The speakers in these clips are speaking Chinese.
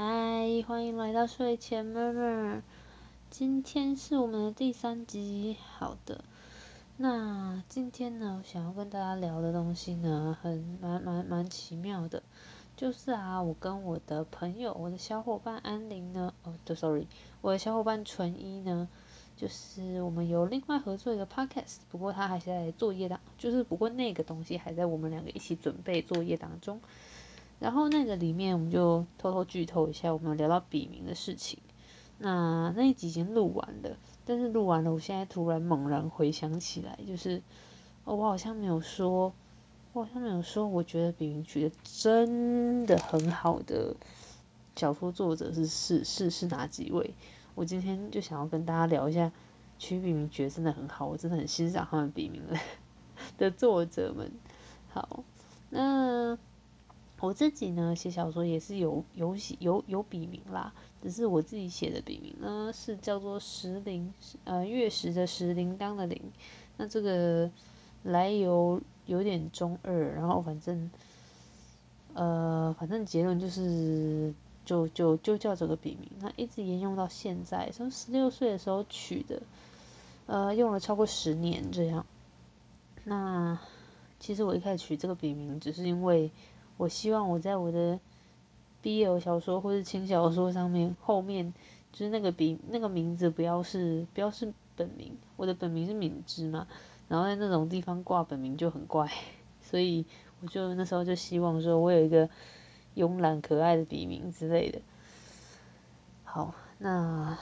嗨，欢迎来到睡前 murmur。今天是我们的第三集。好的，那今天呢，想要跟大家聊的东西呢，很蛮蛮蛮奇妙的，就是啊，我跟我的朋友，我的小伙伴安玲呢，哦，对，sorry，我的小伙伴纯一呢，就是我们有另外合作一个 podcast，不过他还是在作业当，就是不过那个东西还在我们两个一起准备作业当中。然后那个里面我们就偷偷剧透一下，我们聊到笔名的事情。那那一集已经录完了，但是录完了，我现在突然猛然回想起来，就是哦，我好像没有说，我好像没有说，我觉得笔名取的真的很好的小说作者是是是是哪几位？我今天就想要跟大家聊一下，取笔名觉得真的很好，我真的很欣赏他们笔名的 的作者们。好，那。我自己呢写小说也是有有写有有笔名啦，只是我自己写的笔名呢是叫做石铃，呃月食的石铃铛的铃，那这个来由有点中二，然后反正呃反正结论就是就就就叫这个笔名，那一直沿用到现在，从十六岁的时候取的，呃用了超过十年这样。那其实我一开始取这个笔名只是因为。我希望我在我的 BL 小说或者轻小说上面后面就是那个笔那个名字不要是不要是本名，我的本名是敏之嘛，然后在那种地方挂本名就很怪，所以我就那时候就希望说我有一个慵懒可爱的笔名之类的。好，那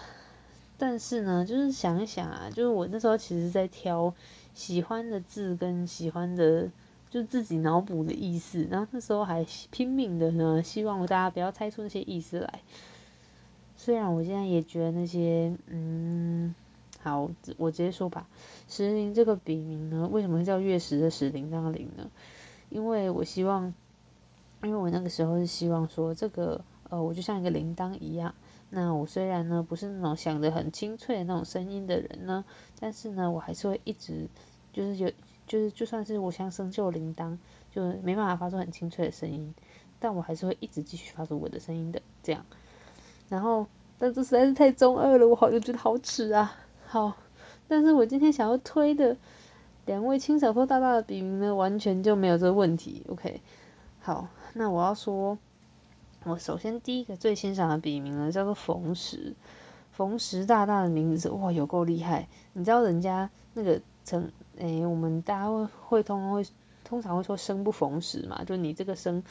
但是呢，就是想一想啊，就是我那时候其实在挑喜欢的字跟喜欢的。就自己脑补的意思，然后那时候还拼命的呢，希望大家不要猜出那些意思来。虽然我现在也觉得那些，嗯，好，我直接说吧。石林这个笔名呢，为什么叫月食的石林那个林呢？因为我希望，因为我那个时候是希望说，这个呃，我就像一个铃铛一样。那我虽然呢不是那种响得很清脆的那种声音的人呢，但是呢，我还是会一直就是有。就是就算是我像生锈铃铛，就没办法发出很清脆的声音，但我还是会一直继续发出我的声音的这样。然后，但这实在是太中二了，我好像觉得好耻啊。好，但是我今天想要推的两位轻小说大大的笔名呢，完全就没有这个问题。OK，好，那我要说，我首先第一个最欣赏的笔名呢，叫做冯石。冯石大大的名字哇，有够厉害！你知道人家那个。成诶，我们大家会会通常会通常会说生不逢时嘛，就你这个生，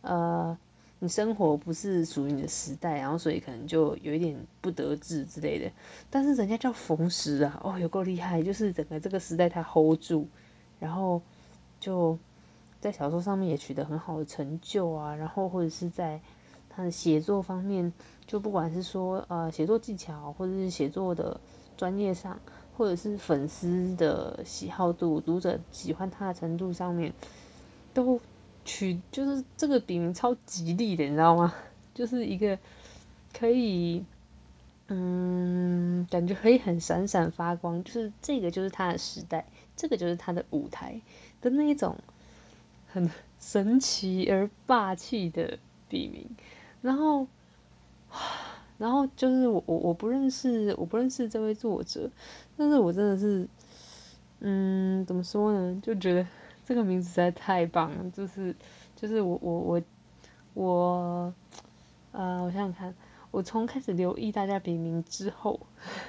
呃，你生活不是属于你的时代，然后所以可能就有一点不得志之类的。但是人家叫逢时啊，哦，有够厉害，就是整个这个时代他 hold 住，然后就在小说上面也取得很好的成就啊，然后或者是在他的写作方面，就不管是说呃写作技巧或者是写作的专业上。或者是粉丝的喜好度、读者喜欢他的程度上面，都取就是这个笔名超吉利的，你知道吗？就是一个可以，嗯，感觉可以很闪闪发光，就是这个就是他的时代，这个就是他的舞台的那一种很神奇而霸气的笔名，然后。然后就是我我我不认识我不认识这位作者，但是我真的是，嗯，怎么说呢？就觉得 这个名字实在太棒了，就是就是我我我我，呃，我想想看，我从开始留意大家笔名之后，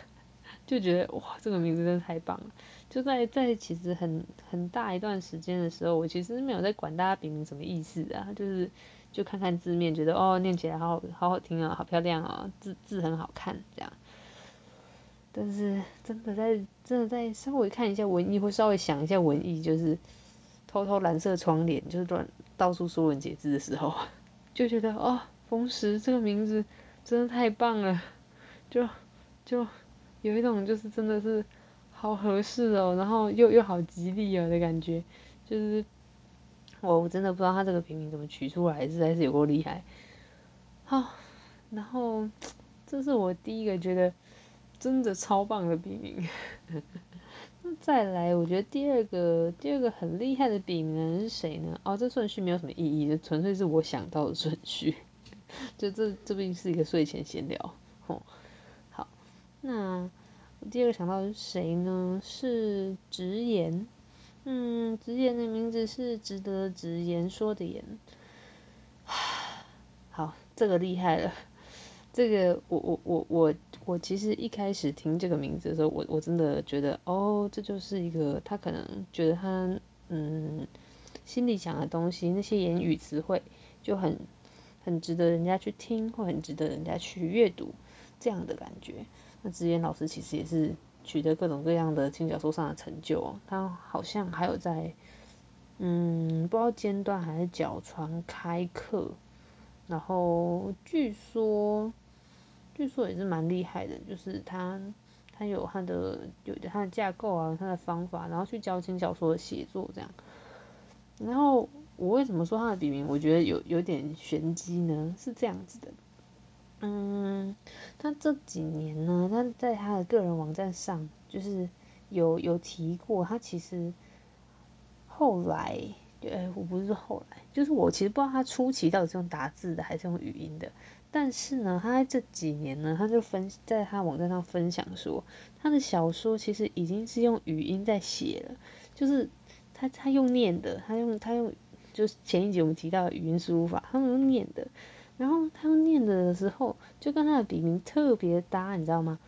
就觉得哇，这个名字真的太棒了。就在在其实很很大一段时间的时候，我其实没有在管大家笔名什么意思啊，就是。就看看字面，觉得哦，念起来好好好好听啊，好漂亮啊，字字很好看这样。但是真的在真的在稍微看一下文艺，或稍微想一下文艺，就是偷偷蓝色窗帘，就是乱到处说文解字的时候，就觉得哦，风石这个名字真的太棒了，就就有一种就是真的是好合适哦，然后又又好吉利哦的感觉，就是。我我真的不知道他这个笔名怎么取出来，实在是有够厉害。好，然后这是我第一个觉得真的超棒的笔名。那再来，我觉得第二个第二个很厉害的笔名是谁呢？哦，这顺序没有什么意义，就纯粹是我想到的顺序。就这这毕竟是一个睡前闲聊，吼，好，那我第二个想到的是谁呢？是直言，嗯，直言的名字是值得直言说的言，好，这个厉害了。这个我我我我我其实一开始听这个名字的时候，我我真的觉得哦，这就是一个他可能觉得他嗯心里想的东西，那些言语词汇就很很值得人家去听，或很值得人家去阅读这样的感觉。那直言老师其实也是取得各种各样的轻小说上的成就，他好像还有在嗯不知道尖端还是角川开课，然后据说。据说也是蛮厉害的，就是他他有他的有他的架构啊，他的方法，然后去教轻小说的写作这样。然后我为什么说他的笔名，我觉得有有点玄机呢？是这样子的，嗯，他这几年呢，他在他的个人网站上就是有有提过，他其实后来，呃，我不是说后来，就是我其实不知道他初期到底是用打字的还是用语音的。但是呢，他这几年呢，他就分在他网站上分享说，他的小说其实已经是用语音在写了，就是他他用念的，他用他用，就是前一集我们提到的语音输入法，他用念的，然后他念的的时候，就跟他的笔名特别搭，你知道吗？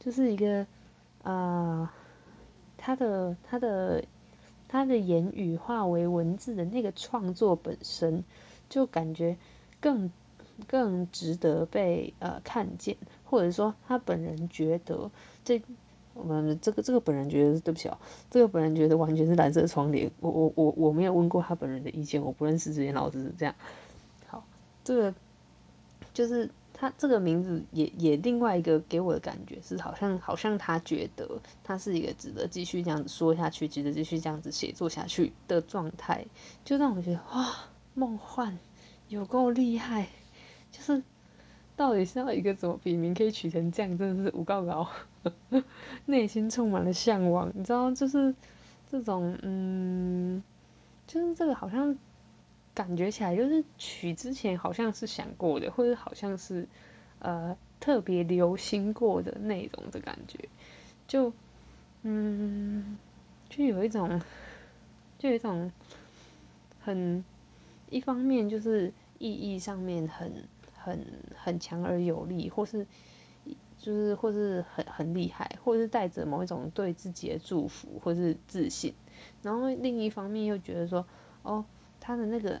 就是一个啊，他的他的他的言语化为文字的那个创作本身，就感觉更。更值得被呃看见，或者说他本人觉得这我们这个这个本人觉得对不起哦，这个本人觉得完全是蓝色窗帘。我我我我没有问过他本人的意见，我不认识这些老师这样。好，这个就是他这个名字也也另外一个给我的感觉是好像好像他觉得他是一个值得继续这样子说下去，值得继续这样子写作下去的状态，就让我觉得哇梦幻有够厉害。就是到底是要一个怎么笔名可以取成这样，真的是无告告，内心充满了向往。你知道，就是这种，嗯，就是这个好像感觉起来，就是取之前好像是想过的，或者好像是呃特别留心过的内容的感觉，就嗯，就有一种，就有一种很一方面就是意义上面很。很很强而有力，或是就是或是很很厉害，或是带着某一种对自己的祝福或是自信，然后另一方面又觉得说，哦，他的那个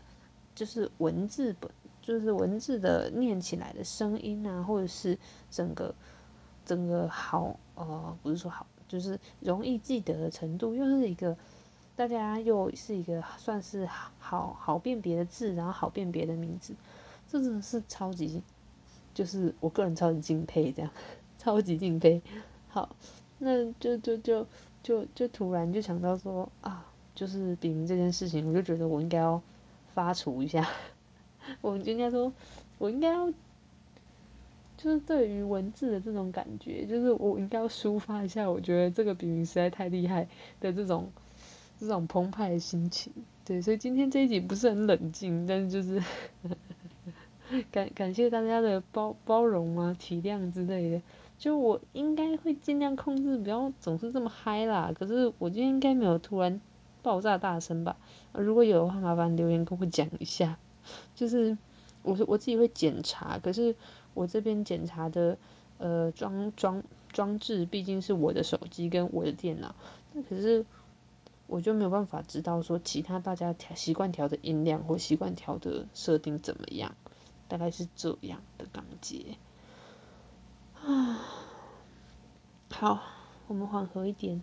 就是文字本，就是文字的念起来的声音啊，或者是整个整个好呃，不是说好，就是容易记得的程度，又是一个大家又是一个算是好好辨别的字，然后好辨别的名字。这真的是超级，就是我个人超级敬佩这样，超级敬佩。好，那就就就就就突然就想到说啊，就是笔名这件事情，我就觉得我应该要发除一下，我应该说，我应该要，就是对于文字的这种感觉，就是我应该要抒发一下，我觉得这个笔名实在太厉害的这种这种澎湃的心情。对，所以今天这一集不是很冷静，但是就是。感感谢大家的包包容啊、体谅之类的，就我应该会尽量控制，不要总是这么嗨啦。可是我今天应该没有突然爆炸大声吧？如果有的话，麻烦留言跟我讲一下。就是我我自己会检查，可是我这边检查的呃装装装置毕竟是我的手机跟我的电脑，那可是我就没有办法知道说其他大家调习惯调的音量或习惯调的设定怎么样。大概是这样的感觉啊，好，我们缓和一点，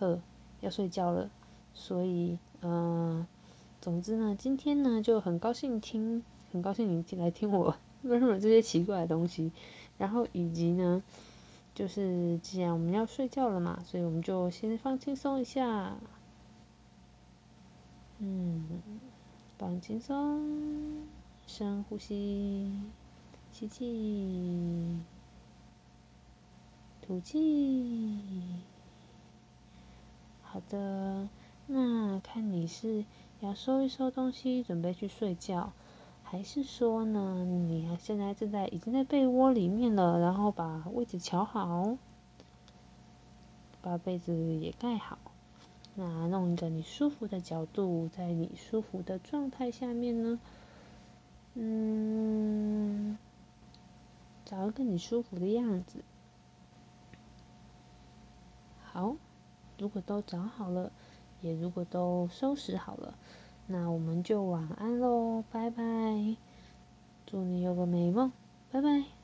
呵，要睡觉了，所以，嗯，总之呢，今天呢就很高兴听，很高兴你进来听我为什么这些奇怪的东西，然后以及呢，就是既然我们要睡觉了嘛，所以我们就先放轻松一下，嗯，放轻松。深呼吸，吸气，吐气。好的，那看你是要收一收东西，准备去睡觉，还是说呢，你现在正在已经在被窝里面了，然后把位置调好，把被子也盖好，那弄一个你舒服的角度，在你舒服的状态下面呢，嗯，找一个你舒服的样子。好，如果都找好了，也如果都收拾好了，那我们就晚安喽，拜拜，祝你有个美梦，拜拜。